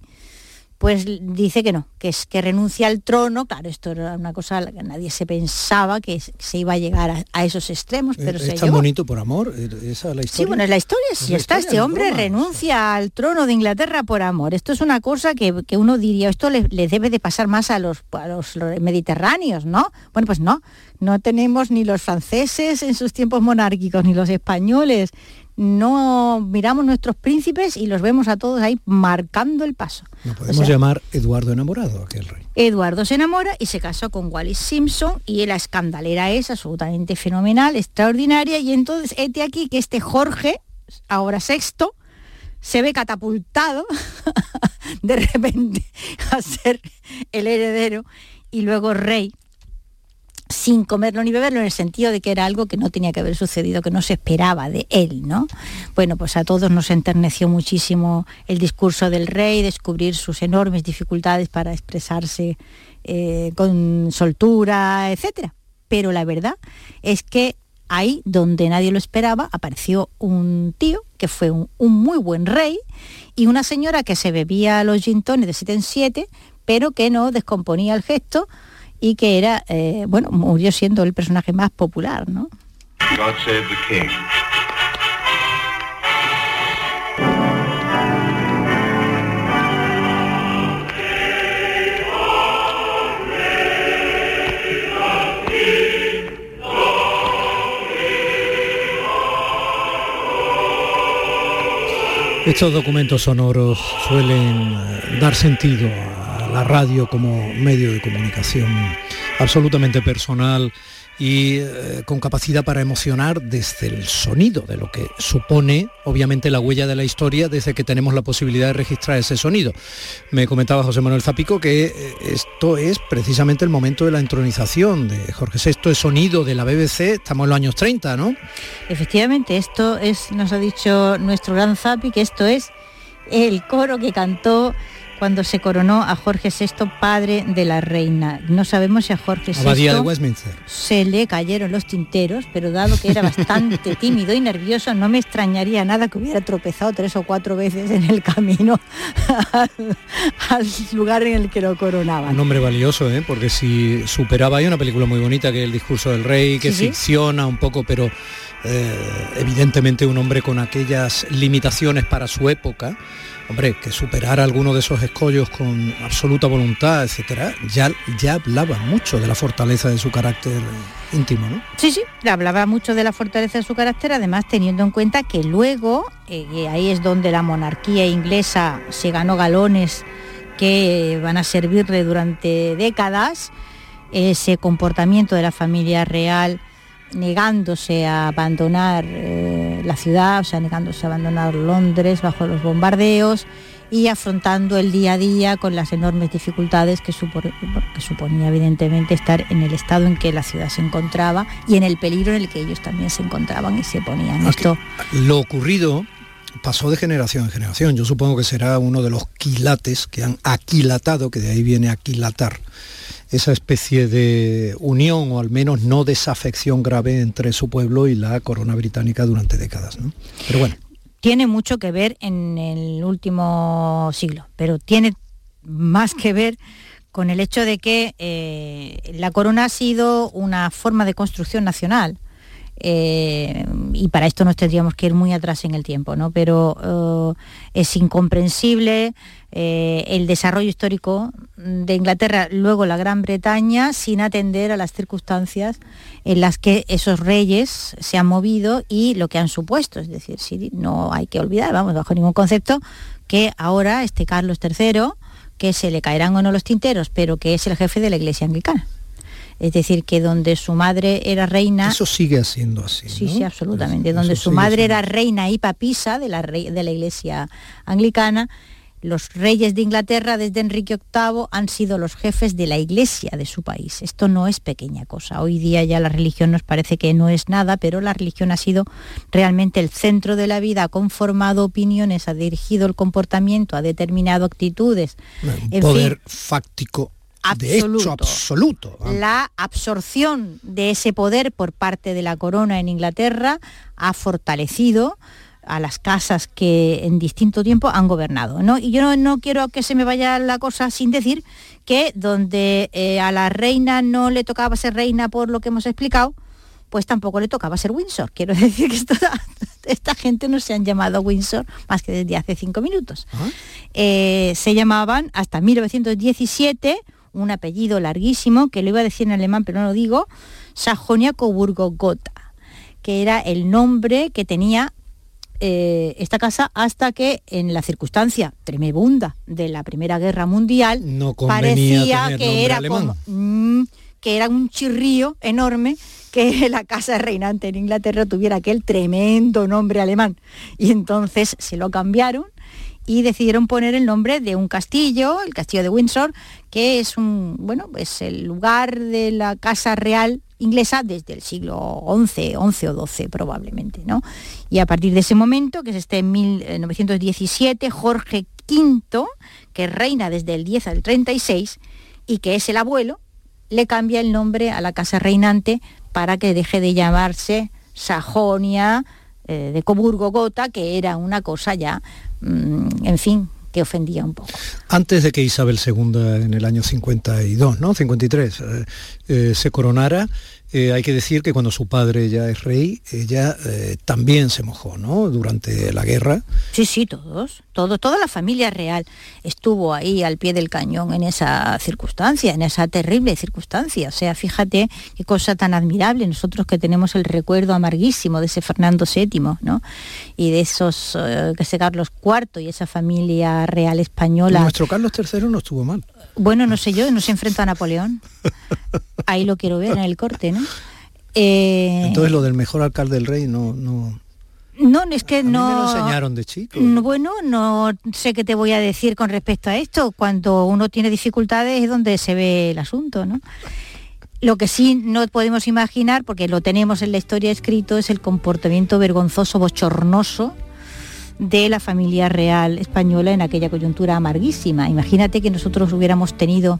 pues dice que no, que es que renuncia al trono. Claro, esto era una cosa a la que nadie se pensaba que se iba a llegar a, a esos extremos, pero Eh, se es tan llegó. bonito por amor, eh, esa es la historia. Sí, bueno, es la historia, Es la está, historia, este hombre broma. renuncia al trono de Inglaterra por amor. Esto es una cosa que, que uno diría, esto le, le debe de pasar más a los, a los mediterráneos, ¿no? Bueno, pues no, no tenemos ni los franceses en sus tiempos monárquicos, ni los españoles. No miramos nuestros príncipes y los vemos a todos ahí marcando el paso. No podemos O sea, llamar Eduardo enamorado aquel rey. Eduardo se enamora y se casa con Wallis Simpson y la escandalera es absolutamente fenomenal, extraordinaria y entonces este aquí que este Jorge, ahora sexto, se ve catapultado de repente a ser el heredero y luego rey sin comerlo ni beberlo en el sentido de que era algo que no tenía que haber sucedido, que no se esperaba de él, ¿no? Bueno, pues a todos nos enterneció muchísimo el discurso del rey, descubrir sus enormes dificultades para expresarse eh, con soltura, etcétera. Pero la verdad es que ahí donde nadie lo esperaba apareció un tío que fue un, muy buen rey y una señora que se bebía los gin tonics de 7 en 7 pero que no descomponía el gesto y que era, eh, bueno, murió siendo el personaje más popular, ¿no? God save the king. Estos documentos sonoros suelen eh, dar sentido a la radio como medio de comunicación absolutamente personal y eh, con capacidad para emocionar desde el sonido, de lo que supone obviamente la huella de la historia desde que tenemos la posibilidad de registrar ese sonido. Me comentaba José Manuel Zapico que eh, esto es precisamente el momento de la entronización de Jorge VI, el sonido de la BBC, estamos en los años 30, ¿no? Efectivamente, esto es, nos ha dicho nuestro gran Zapi, que esto es el coro que cantó cuando se coronó a Jorge VI, padre de la reina. No sabemos si a Jorge Abadía de VI Westminster. se le cayeron los tinteros, pero dado que era bastante tímido y nervioso, no me extrañaría nada que hubiera tropezado tres o cuatro veces en el camino al, al lugar en el que lo coronaban. Un hombre valioso, ¿eh? porque si superaba, hay una película muy bonita que es El discurso del rey, que Sí, sí. ficciona un poco, pero eh, evidentemente un hombre con aquellas limitaciones para su época, hombre, que superara alguno de esos escollos con absoluta voluntad, etcétera, ya, ya hablaba mucho de la fortaleza de su carácter íntimo, ¿no? Sí, sí, hablaba mucho de la fortaleza de su carácter, además teniendo en cuenta que luego, eh, ahí es donde la monarquía inglesa se ganó galones que van a servirle durante décadas, ese comportamiento de la familia real negándose a abandonar eh, la ciudad, o sea, negándose a abandonar Londres bajo los bombardeos y afrontando el día a día con las enormes dificultades que, supo- que suponía evidentemente estar en el estado en que la ciudad se encontraba y en el peligro en el que ellos también se encontraban y se ponían. Esto Lo ocurrido pasó de generación en generación. Yo supongo que será uno de los quilates que han aquilatado, que de ahí viene aquilatar, esa especie de unión o al menos no desafección grave entre su pueblo y la corona británica durante décadas. ¿no? Pero bueno, tiene mucho que ver en el último siglo, pero tiene más que ver con el hecho de que eh, la corona ha sido una forma de construcción nacional. Eh, y para esto nos tendríamos que ir muy atrás en el tiempo, ¿no? Pero eh, es incomprensible eh, el desarrollo histórico de Inglaterra, luego la Gran Bretaña, sin atender a las circunstancias en las que esos reyes se han movido y lo que han supuesto. Es decir, si no hay que olvidar, vamos, bajo ningún concepto, que ahora este Carlos III, que se le caerán o no los tinteros, pero que es el jefe de la Iglesia Anglicana. Es decir, que donde su madre era reina... eso sigue siendo así. Sí, ¿no? sí, absolutamente. Donde eso su madre siendo era reina y papisa de la, rey- de la iglesia anglicana, los reyes de Inglaterra desde Enrique VIII han sido los jefes de la iglesia de su país. Esto no es pequeña cosa. Hoy día ya la religión nos parece que no es nada, pero la religión ha sido realmente el centro de la vida, ha conformado opiniones, ha dirigido el comportamiento, ha determinado actitudes. Un En fin, poder de hecho absoluto. la absorción de ese poder por parte de la corona en Inglaterra ha fortalecido a las casas que en distinto tiempo han gobernado. ¿no? Y yo no, no quiero que se me vaya la cosa sin decir que donde eh, a la reina no le tocaba ser reina por lo que hemos explicado, pues tampoco le tocaba ser Windsor. Quiero decir que esto- esta gente no se han llamado Windsor más que desde hace cinco minutos. Eh, se llamaban hasta 1917, un apellido larguísimo, que lo iba a decir en alemán, pero no lo digo, Sajonia Coburgo Gotha, que era el nombre que tenía eh, esta casa hasta que en la circunstancia tremebunda de la Primera Guerra Mundial No parecía que era como mm, que era un chirrío enorme que la casa reinante en Inglaterra tuviera aquel tremendo nombre alemán. Y entonces se lo cambiaron y decidieron poner el nombre de un castillo, el castillo de Windsor, que es un, bueno, es el lugar de la casa real inglesa desde el siglo XI, XI o XII probablemente, ¿no? Y a partir de ese momento, que es este en 1917, Jorge V, que reina desde el 10 al 36 y que es el abuelo, le cambia el nombre a la casa reinante para que deje de llamarse Sajonia eh, de Coburgo-Gotha, que era una cosa ya, en fin, que ofendía un poco. Antes de que Isabel II en el año 52, ¿no? 53, eh, eh, se coronara, eh, hay que decir que cuando su padre ya es rey, ella eh, también se mojó, ¿no? Durante la guerra. Sí, sí, todos, todo, toda la familia real estuvo ahí al pie del cañón en esa circunstancia, en esa terrible circunstancia. O sea, fíjate qué cosa tan admirable, nosotros que tenemos el recuerdo amarguísimo de ese Fernando VII, ¿no? Y de esos, eh, que Carlos IV y esa familia real española. Nuestro Carlos III no estuvo mal. Bueno, no sé yo, no se enfrentó a Napoleón. Ahí lo quiero ver en el corte, ¿no? Eh, Entonces lo del mejor alcalde del rey no, no. no, es que A mí no... me lo enseñaron de chico. No, Bueno, no sé qué te voy a decir con respecto a esto. Cuando uno tiene dificultades es donde se ve el asunto, ¿no? Lo que sí no podemos imaginar, porque lo tenemos en la historia escrito, es el comportamiento vergonzoso, bochornoso de la familia real española en aquella coyuntura amarguísima. Imagínate que nosotros hubiéramos tenido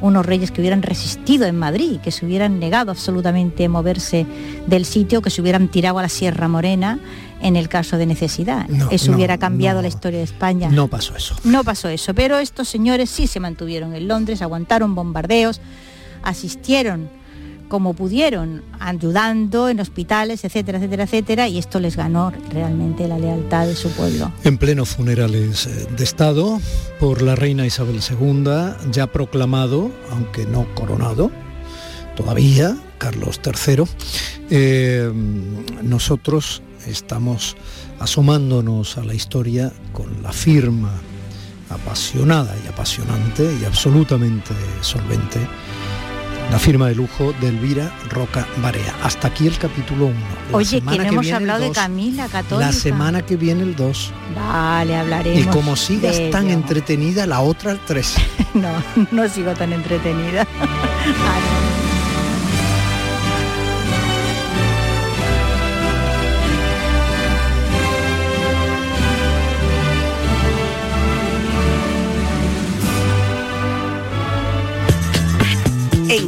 unos reyes que hubieran resistido en Madrid, que se hubieran negado absolutamente a moverse del sitio, que se hubieran tirado a la Sierra Morena en el caso de necesidad. No, eso no, hubiera cambiado la historia de España. No pasó eso. No pasó eso, pero estos señores sí se mantuvieron en Londres, aguantaron bombardeos, asistieron como pudieron, ayudando en hospitales, etcétera, etcétera, etcétera, y esto les ganó realmente la lealtad de su pueblo. En pleno funerales eh, de Estado por la reina Isabel II, ya proclamado, aunque no coronado, todavía, Carlos III, eh, nosotros estamos asomándonos a la historia con la firma apasionada y apasionante y absolutamente solvente la firma de lujo de Elvira Roca Barea. Hasta aquí el capítulo 1. Oye, que no hemos hablado de Camila Católica. La semana que viene el 2. Vale, hablaremos. Y como sigas de tan ello. entretenida, la otra el 3. No, no sigo tan entretenida.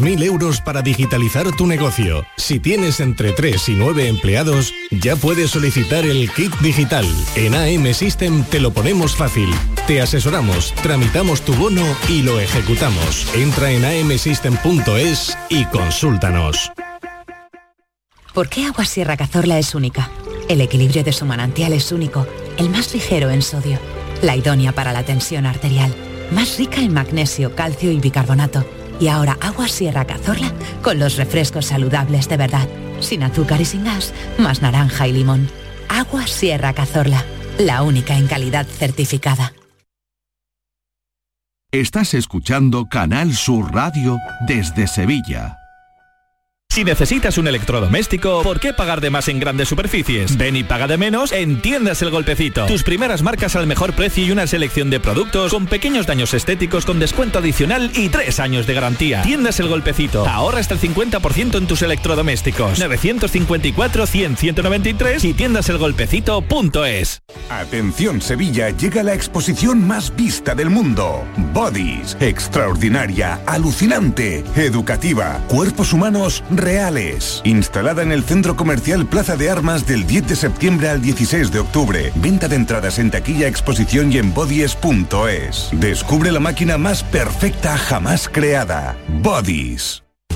6.000 euros para digitalizar tu negocio. Si tienes entre 3 y 9 empleados, ya puedes solicitar el kit digital. En AM System te lo ponemos fácil. Te asesoramos, tramitamos tu bono y lo ejecutamos. Entra en amsystem.es y consúltanos. ¿Por qué Agua Sierra Cazorla es única? El equilibrio de su manantial es único, el más ligero en sodio, la idónea para la tensión arterial, más rica en magnesio, calcio y bicarbonato. Y ahora Agua Sierra Cazorla con los refrescos saludables de verdad, sin azúcar y sin gas, más naranja y limón. Agua Sierra Cazorla, la única en calidad certificada. Estás escuchando Canal Sur Radio desde Sevilla. Si necesitas un electrodoméstico, ¿por qué pagar de más en grandes superficies? Ven y paga de menos en Tiendas El Golpecito. Tus primeras marcas al mejor precio y una selección de productos con pequeños daños estéticos con descuento adicional y tres años de garantía. Tiendas El Golpecito. Ahorra hasta el 50% en tus electrodomésticos. 954-100-193 y tiendaselgolpecito.es. Atención Sevilla, llega la exposición más vista del mundo. Bodies, extraordinaria, alucinante, educativa, cuerpos humanos reales. Instalada en el Centro Comercial Plaza de Armas del 10 de septiembre al 16 de octubre. Venta de entradas en taquilla, exposición y en bodies.es. Descubre la máquina más perfecta jamás creada. Bodies.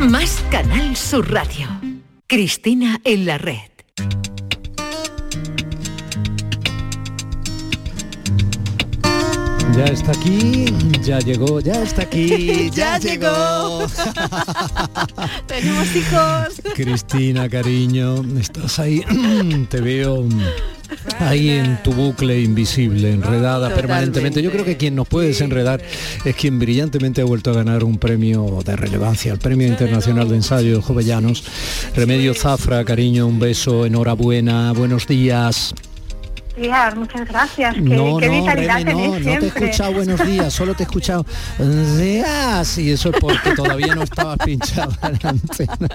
más Canal Sur Radio. Cristina en la red. Ya está aquí, ya llegó, ya está aquí, ya, llegó. Tenemos hijos. Cristina, cariño, estás ahí, te veo ahí en tu bucle invisible, enredada permanentemente. Yo creo que quien nos puede desenredar es quien brillantemente ha vuelto a ganar un premio de relevancia, el Premio Internacional de Ensayo de Jovellanos. Remedio Zafra, cariño, un beso, enhorabuena, buenos días días, muchas gracias. Qué, no, qué no, vitalidad no, no te he escuchado buenos días, solo te he escuchado días y eso es porque todavía no estabas pinchado en la antena.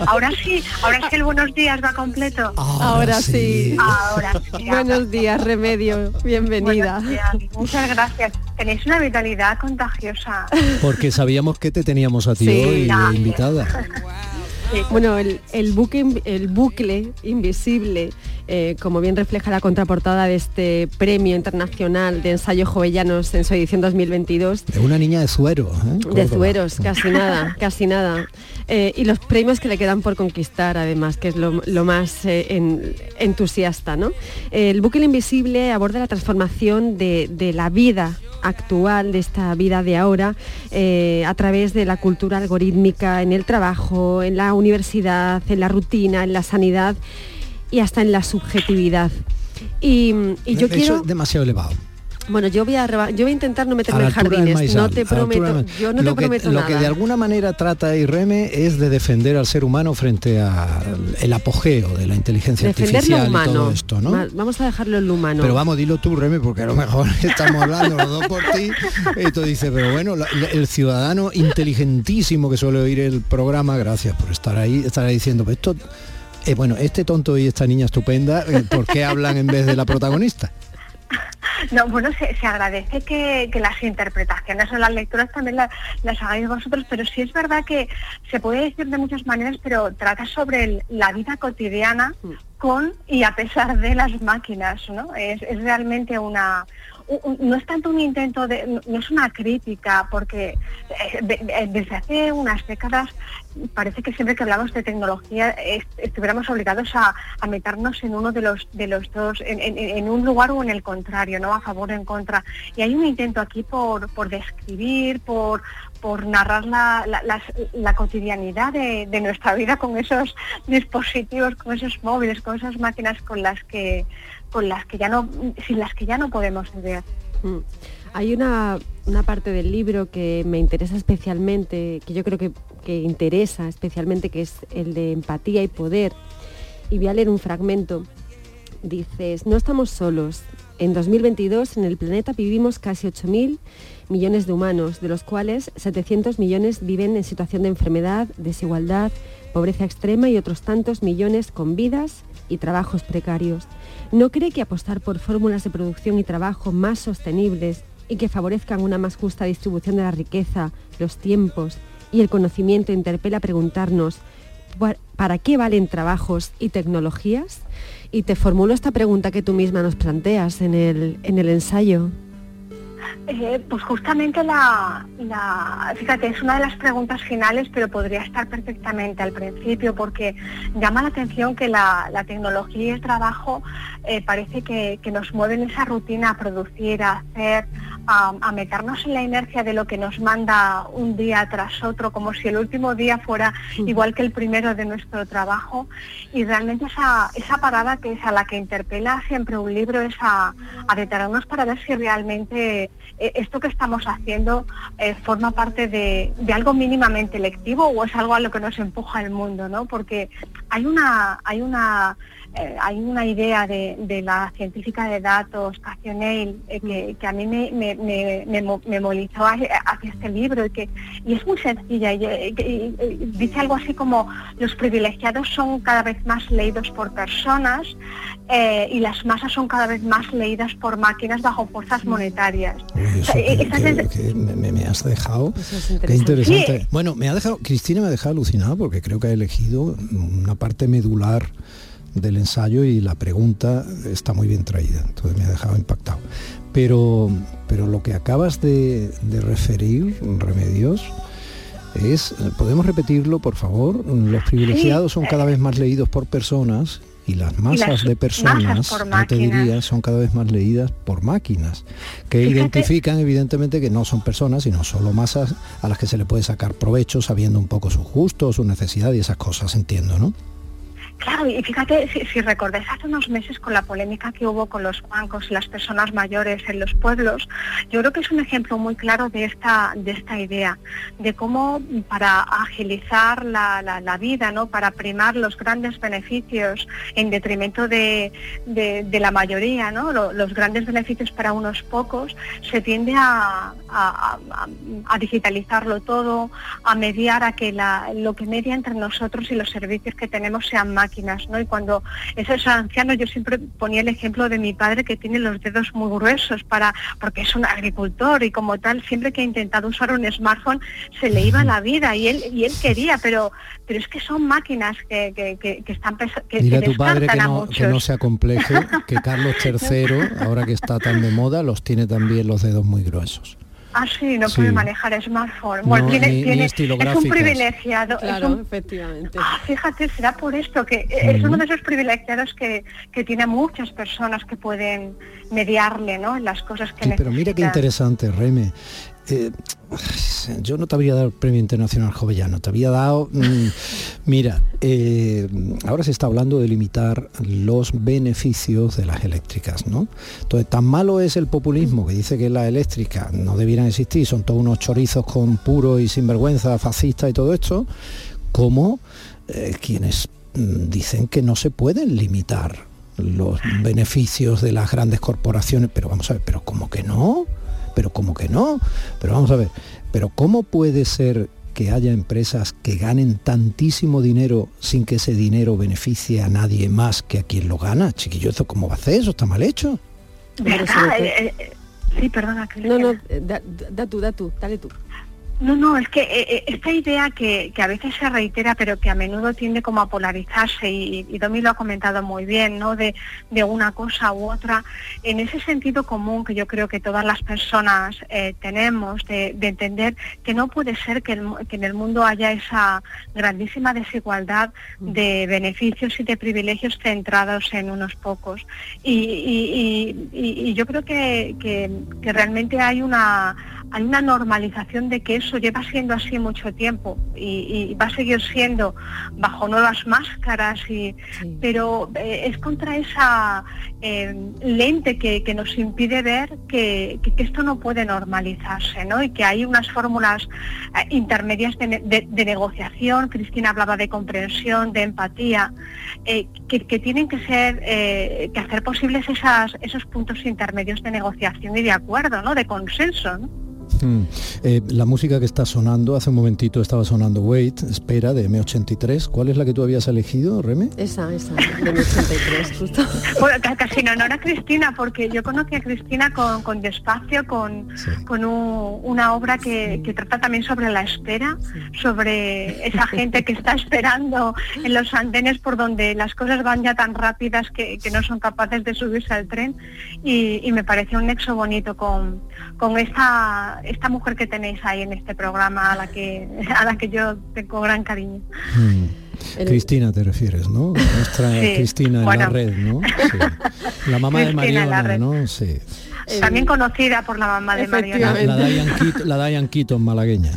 ahora sí, ahora es que el buenos días va completo. Ahora sí. Ahora sí. Buenos días, Remedio. Bienvenida. Buenos días, Muchas gracias. Tenéis una vitalidad contagiosa. Porque sabíamos que te teníamos a ti Sí. hoy Gracias. invitada. Bueno, el, el buque in- el bucle invisible, eh, como bien refleja la contraportada de este Premio Internacional de Ensayo Jovellanos en su edición 2022, Es una niña de suero. ¿eh? de. Zueros, casi nada, casi nada. Eh, y los premios que le quedan por conquistar, además, que es lo, lo más eh, en- entusiasta. ¿no? El bucle invisible aborda la transformación de, de la vida actual, de esta vida de ahora, eh, a través de la cultura algorítmica en el trabajo, en la universidad, en la rutina, en la sanidad y hasta en la subjetividad. Y, y yo Eso quiero... es demasiado elevado. Bueno, yo voy a, reba- yo voy a intentar no meterme en jardines, no te prometo, yo no lo te que, prometo Lo nada. que de alguna manera trata IREME es de defender al ser humano frente al apogeo de la inteligencia Defender lo artificial y todo esto, ¿no? Vamos a dejarlo en lo humano. Pero vamos, dilo tú, Reme, porque a lo mejor estamos hablando los dos por ti. Y tú dices, pero bueno, la- el ciudadano inteligentísimo que suele oír el programa, gracias por estar ahí, estará diciendo, pues esto, eh, bueno, este tonto y esta niña estupenda, eh, ¿por qué hablan en vez de la protagonista? No, bueno, se, se agradece que, que las interpretaciones o las lecturas también la- las hagáis vosotros, pero sí es verdad que se puede decir de muchas maneras, pero trata sobre el- la vida cotidiana con y a pesar de las máquinas, ¿no? Es, es realmente una... no es tanto un intento de... no- es una crítica, porque eh, de- de- desde hace unas décadas parece que siempre que hablamos de tecnología est- estuviéramos obligados a, meternos en uno de los de los dos, en, un lugar o en el contrario, ¿no? A favor o en contra. Y hay un intento aquí por, por describir, por por narrar la, la cotidianidad de, de nuestra vida con esos dispositivos, con esos móviles, con esas máquinas con las que con las que ya no, sin las que ya no podemos vivir. Mm. Hay una, una parte del libro que me interesa especialmente, que yo creo que, que interesa especialmente, que es el de empatía y poder. Y voy a leer un fragmento. Dices, no estamos solos. En 2022 en el planeta vivimos casi 8.000 millones de humanos, de los cuales 700 millones viven en situación de enfermedad, desigualdad, pobreza extrema y otros tantos millones con vidas y trabajos precarios. ¿No cree que apostar por fórmulas de producción y trabajo más sostenibles y que favorezcan una más justa distribución de la riqueza, los tiempos y el conocimiento interpela a preguntarnos "¿Pa- ¿para qué valen trabajos y tecnologías? Y te formulo esta pregunta que tú misma nos planteas en el, en el ensayo. Eh, pues justamente la, la- fíjate, es una de las preguntas finales, pero podría estar perfectamente al principio, porque llama la atención que la, la tecnología y el trabajo eh, parece que, que nos mueven esa rutina a producir, a hacer, a, a meternos en la inercia de lo que nos manda un día tras otro, como si el último día fuera igual que el primero de nuestro trabajo. Y realmente esa, esa parada que es a la que interpela siempre un libro es a, a detenernos para ver si realmente esto que estamos haciendo eh, forma parte de, de algo mínimamente lectivo o es algo a lo que nos empuja el mundo, ¿no? Porque hay una, hay una, eh, hay una idea de, de la científica de datos, Cathy O'Neill, eh, que, que a mí me, me, me, me me movilizó hacia, este libro y que y es muy sencilla y, eh, y- y- y dice algo así como los privilegiados son cada vez más leídos por personas eh, y las masas son cada vez más leídas por máquinas bajo fuerzas monetarias. O sea, que- que me, me- me has dejado. interesante. Qué interesante. Sí. Bueno, me ha dejado, Cristina me ha dejado alucinado porque creo que ha elegido una parte medular del ensayo y la pregunta está muy bien traída. Entonces me ha dejado impactado. Pero, pero lo que acabas de, de referir, Remedios, es, ¿podemos repetirlo, por favor? Los privilegiados son cada vez más leídos por personas y las masas las de personas, masas yo te diría, son cada vez más leídas por máquinas, que Fíjate- identifican evidentemente que no son personas, sino solo masas a las que se le puede sacar provecho sabiendo un poco sus gustos, su necesidad y esas cosas, entiendo, ¿no? Claro, y fíjate, si, si recordáis hace unos meses con la polémica que hubo con los bancos y las personas mayores en los pueblos, yo creo que es un ejemplo muy claro de esta, de esta idea, de cómo para agilizar la, la- vida, ¿no? para primar los grandes beneficios en detrimento de, de- la mayoría, ¿no? Lo- los grandes beneficios para unos pocos, se tiende a, a- digitalizarlo todo, a mediar a que la- lo que media entre nosotros y los servicios que tenemos sean máquinas, ¿no? Y cuando esos ancianos, yo siempre ponía el ejemplo de mi padre que tiene los dedos muy gruesos para, porque es un agricultor y como tal, siempre que ha intentado usar un smartphone se le iba la vida y él, y él quería, pero, pero es que son máquinas que, que- que- que están que, Dile a que tu padre que no, que no se acompleje, que Carlos III, ahora que está tan de moda, los tiene también los dedos muy gruesos. Ah, sí, no Sí. puede manejar smartphone. No, Bueno, tiene- ni- ni tiene- es un privilegiado. es Claro, un- efectivamente. Ah, fíjate, será por esto, que es Ujú. uno de esos privilegiados que, que tiene muchas personas que pueden mediarle ¿no? en las cosas que Sí, pero mira qué interesante, Reme. Eh, yo no te había dado el Premio Internacional Jovellano, te había dado... mm, mira, eh, ahora se está hablando de limitar los beneficios de las eléctricas, ¿no? Entonces, tan malo es el populismo que dice que las eléctricas no debieran existir, son todos unos chorizos con puro y sinvergüenza, fascista y todo esto, como eh, quienes mm, dicen que no se pueden limitar los beneficios de las grandes corporaciones, pero vamos a ver, pero ¿cómo que no? Pero ¿cómo que no? Pero vamos a ver, pero ¿cómo puede ser que haya empresas que ganen tantísimo dinero sin que ese dinero beneficie a nadie más que a quien lo gana? Chiquillo, ¿eso cómo va a hacer? Eso está mal hecho. Todo- Eh, eh, sí, perdona. No, no, eh, da, da tú, da tú, dale tú. No, no, es que eh, eh, esta idea que, que a veces se reitera, pero que a menudo tiende como a polarizarse, y, y Domi lo ha comentado muy bien, ¿no? De, de una cosa u otra, en ese sentido común que yo creo que todas las personas eh, tenemos, de, de entender que no puede ser que, el que en el mundo haya esa grandísima desigualdad de beneficios y de privilegios centrados en unos pocos. Y, y- y- y- y yo creo que- que realmente hay una hay una normalización de que eso lleva siendo así mucho tiempo y, y va a seguir siendo bajo nuevas máscaras y pero eh, es contra esa eh, lente que, que nos impide ver que, que- que esto no puede normalizarse ¿no? y que hay unas fórmulas eh, intermedias de, de- de negociación Cristina hablaba de comprensión de empatía que, que tienen que ser que hacer posibles esas, esos puntos intermedios de negociación y de acuerdo ¿no? de consenso ¿no? Mm. Eh, la música que está sonando, hace un momentito estaba sonando Wait, espera, de M83. ¿Cuál es la que tú habías elegido, Reme? Esa, esa, de mi 83, justo. Bueno, ca- casi en honor a Cristina, porque yo conocí a Cristina con, con Despacio, con, con un- una obra que, que trata también sobre la espera, sobre esa gente que está esperando en los andenes por donde las cosas van ya tan rápidas que, que no son capaces de subirse al tren. Y, y me pareció un nexo bonito con, con esta, esta mujer que tenéis ahí en este programa, a la que, a la que yo tengo gran cariño. Mm. Cristina te refieres, ¿no? Nuestra Sí, Cristina en la bueno. red, ¿no? Sí. La mamá de Mariona, red. ¿no? Sí. También conocida por la mamá de Mariona. La, la Diane Keaton, la Diane Keaton malagueña.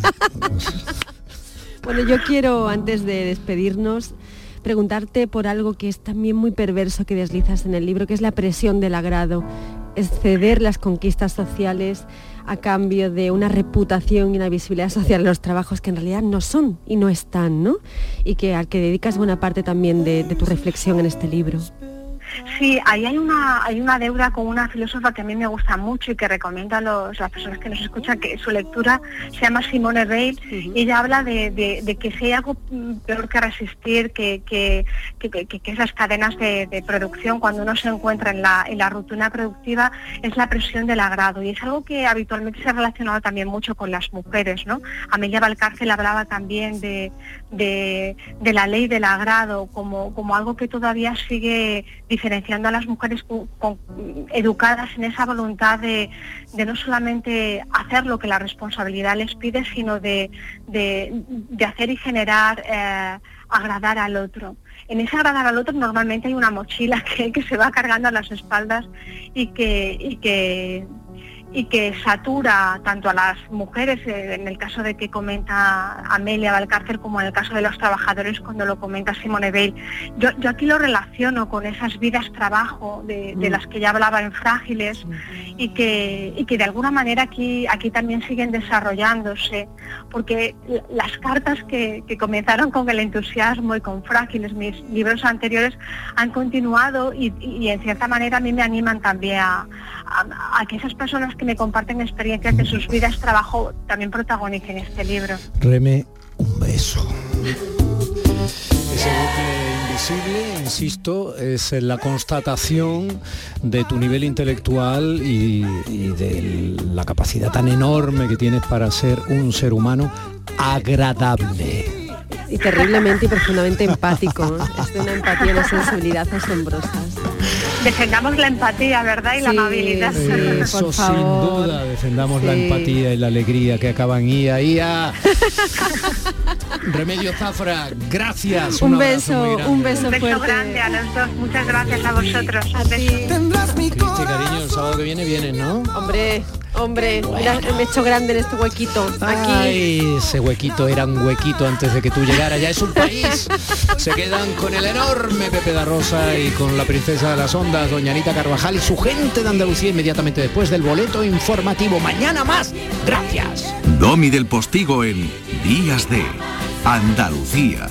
Bueno, yo quiero, antes de despedirnos, preguntarte por algo que es también muy perverso que deslizas en el libro, que es la presión del agrado, es ceder las conquistas sociales a cambio de una reputación y una visibilidad social en los trabajos que en realidad no son y no están, ¿no? Y que al que dedicas buena parte también de, de tu reflexión en este libro. Sí, ahí hay una, hay una deuda con una filósofa que a mí me gusta mucho y que recomiendo a los- las personas que nos escuchan que su lectura se llama Simone Weil y ella habla de, de- de que si hay algo peor que resistir, que, que, que, que- esas cadenas de, de producción cuando uno se encuentra en la, en la rutina productiva es la presión del agrado y es algo que habitualmente se ha relacionado también mucho con las mujeres, ¿no? Amelia Valcárcel hablaba también de, de, de la ley del agrado como, como algo que todavía sigue diferenciando a las mujeres educadas en esa voluntad de, no solamente hacer lo que la responsabilidad les pide, sino de, de- de hacer y generar eh, agradar al otro. En ese agradar al otro normalmente hay una mochila que, que se va cargando a las espaldas y que, y que y que satura tanto a las mujeres, eh, en el caso de que comenta Amelia Valcárcel, como en el caso de los trabajadores cuando lo comenta Simone Veil. Yo, yo aquí lo relaciono con esas vidas trabajo de, de Mm. las que ya hablaba en Frágiles y, que, y que de alguna manera aquí, aquí también siguen desarrollándose, porque las cartas que, que comenzaron con el entusiasmo y con Frágiles, mis libros anteriores, han continuado y, y en cierta manera a mí me animan también a, a- a que esas personas que me comparten experiencias de sus vidas trabajo también protagonicen este libro. Reme, un beso. Ese bucle invisible, insisto, es la constatación de tu nivel intelectual y, y de la capacidad tan enorme que tienes para ser un ser humano agradable. Y terriblemente y profundamente empático. ¿no? Es de una empatía y una sensibilidad asombrosas. Defendamos la empatía, ¿verdad? Y la amabilidad. Eso sin duda, defendamos la empatía y la alegría que acaban ia, ia. Remedio Zafra, gracias. Un beso, un beso Un beso fuerte. grande a los dos. Muchas gracias a vosotros. Beso. Cristi, cariño, el sábado que viene vienes, ¿no? Hombre, hombre, mira, me he hecho grande en este huequito. Aquí. Ay, ese huequito era un huequito antes de que tú llegaras, ya es un país. Se quedan con el enorme Pepe da Rosa y con la princesa de las ondas, doña Anita Carvajal y su gente de Andalucía inmediatamente después del boleto informativo. Mañana más. Gracias. Domi del Postigo en Días de Andalucía.